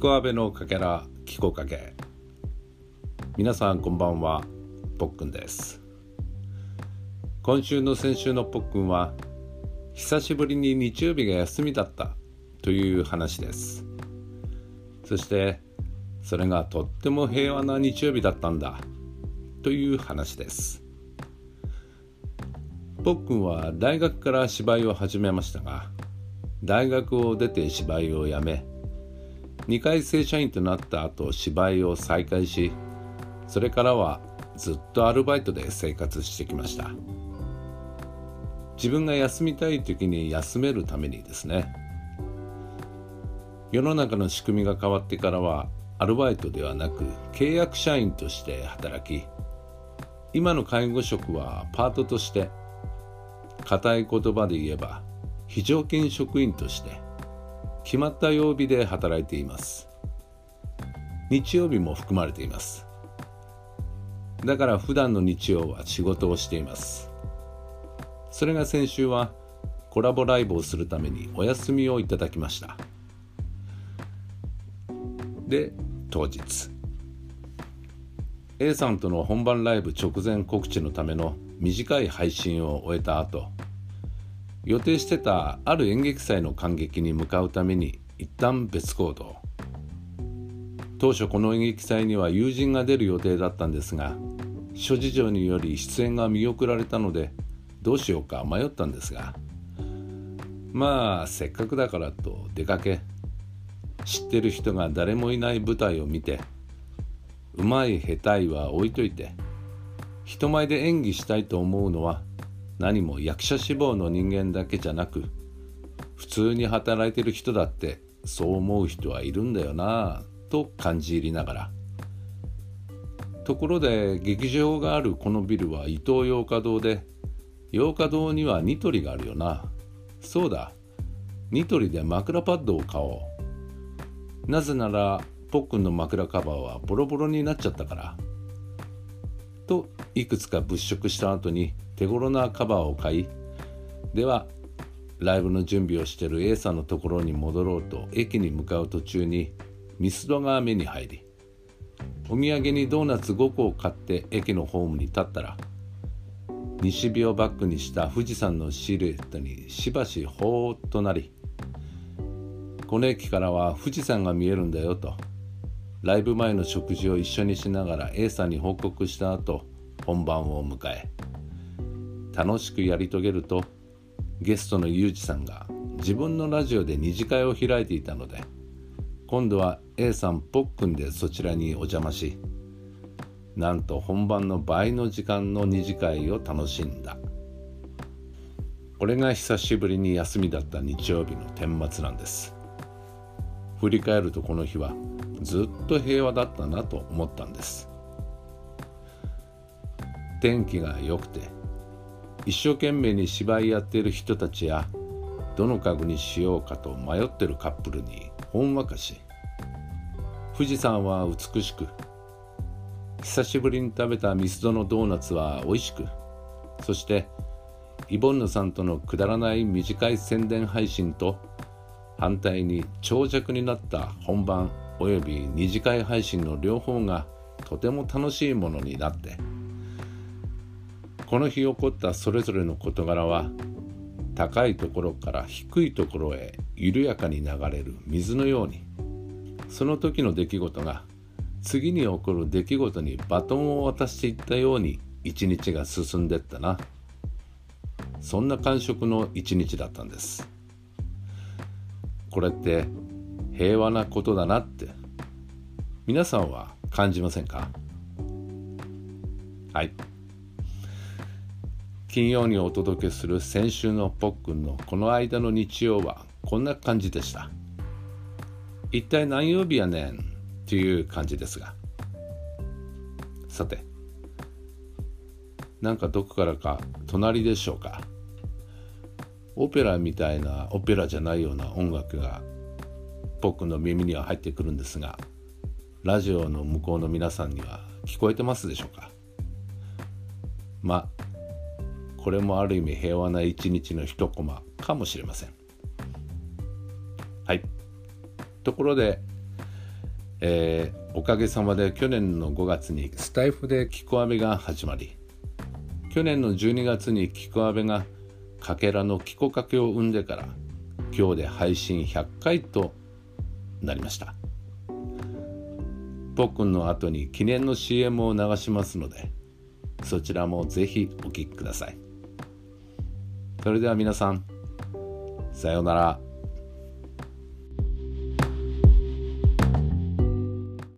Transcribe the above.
こあべのかけらキコかけ皆さんこんばんはぽっくんです今週の先週のぽっくんは久しぶりに日曜日が休みだったという話ですそしてそれがとっても平和な日曜日だったんだという話ですぽっくんは大学から芝居を始めましたが大学を出て芝居をやめ2回正社員となった後芝居を再開しそれからはずっとアルバイトで生活してきました。自分が休みたい時に休めるためにですね。世の中の仕組みが変わってからはアルバイトではなく契約社員として働き今の介護職はパートとして固い言葉で言えば非常勤職員として決まった曜日で働いています。日曜日も含まれています。だから普段の日曜は仕事をしています。それが先週はコラボライブをするためにお休みをいただきました。で当日。A さんとの本番ライブ直前告知のための短い配信を終えた後予定してたある演劇祭の感激に向かうために一旦別行動。当初この演劇祭には友人が出る予定だったんですが諸事情により出演が見送られたのでどうしようか迷ったんですが。まあせっかくだからと出かけ。知ってる人が誰もいない舞台を見てうまい下手いは置いといて人前で演技したいと思うのは何も役者志望の人間だけじゃなく普通に働いてる人だってそう思う人はいるんだよなぁと感じ入りながら。ところで劇場があるこのビルは伊東洋華堂で洋華堂にはニトリがあるよな。そうだ。ニトリで枕パッドを買おう。なぜならポックンの枕カバーはボロボロになっちゃったから。といくつか物色した後に手頃なカバーを買いではライブの準備をしている A さんのところに戻ろうと駅に向かう途中にミスドが目に入りお土産にドーナツ5個を買って駅のホームに立ったら西日をバックにした富士山のシルエットにしばしほーっとなりこの駅からは富士山が見えるんだよとライブ前の食事を一緒にしながら A さんに報告した後本番を迎え楽しくやり遂げるとゲストのユージさんが自分のラジオで二次会を開いていたので今度は A さんぽっくんでそちらにお邪魔しなんと本番の倍の時間の二次会を楽しんだ。これが久しぶりに休みだった日曜日の顛末なんです。振り返るとこの日はずっと平和だったなと思ったんです。天気が良くて一生懸命に芝居やっている人たちやどの家具にしようかと迷ってるカップルにほんわかし富士山は美しく久しぶりに食べたミスドのドーナツは美味しくそしてイボンヌさんとのくだらない短い宣伝配信と反対に長尺になった本番および二次会配信の両方がとても楽しいものになってこの日起こったそれぞれの事柄は高いところから低いところへ緩やかに流れる水のようにその時の出来事が次に起こる出来事にバトンを渡していったように一日が進んでったな。そんな感触の一日だったんです。これって平和なことだなって皆さんは感じませんか？はい。金曜にお届けする先週のポックンのこの間の日曜はこんな感じでした。一体何曜日やねんという感じですが。さてなんかどこからか隣でしょうか。オペラみたいなオペラじゃないような音楽が僕の耳には入ってくるんですがラジオの向こうの皆さんには聞こえてますでしょうか。まあこれもある意味平和な一日の一コマかもしれません。はい。ところでえー、おかげさまで去年の5月にスタイフでキコアベが始まり去年の12月にキコアベがかけらのキコかけを生んでから今日で配信100回となりました。ポックンの後に記念の CM を流しますのでそちらもぜひお聴きください。それでは皆さんさようなら。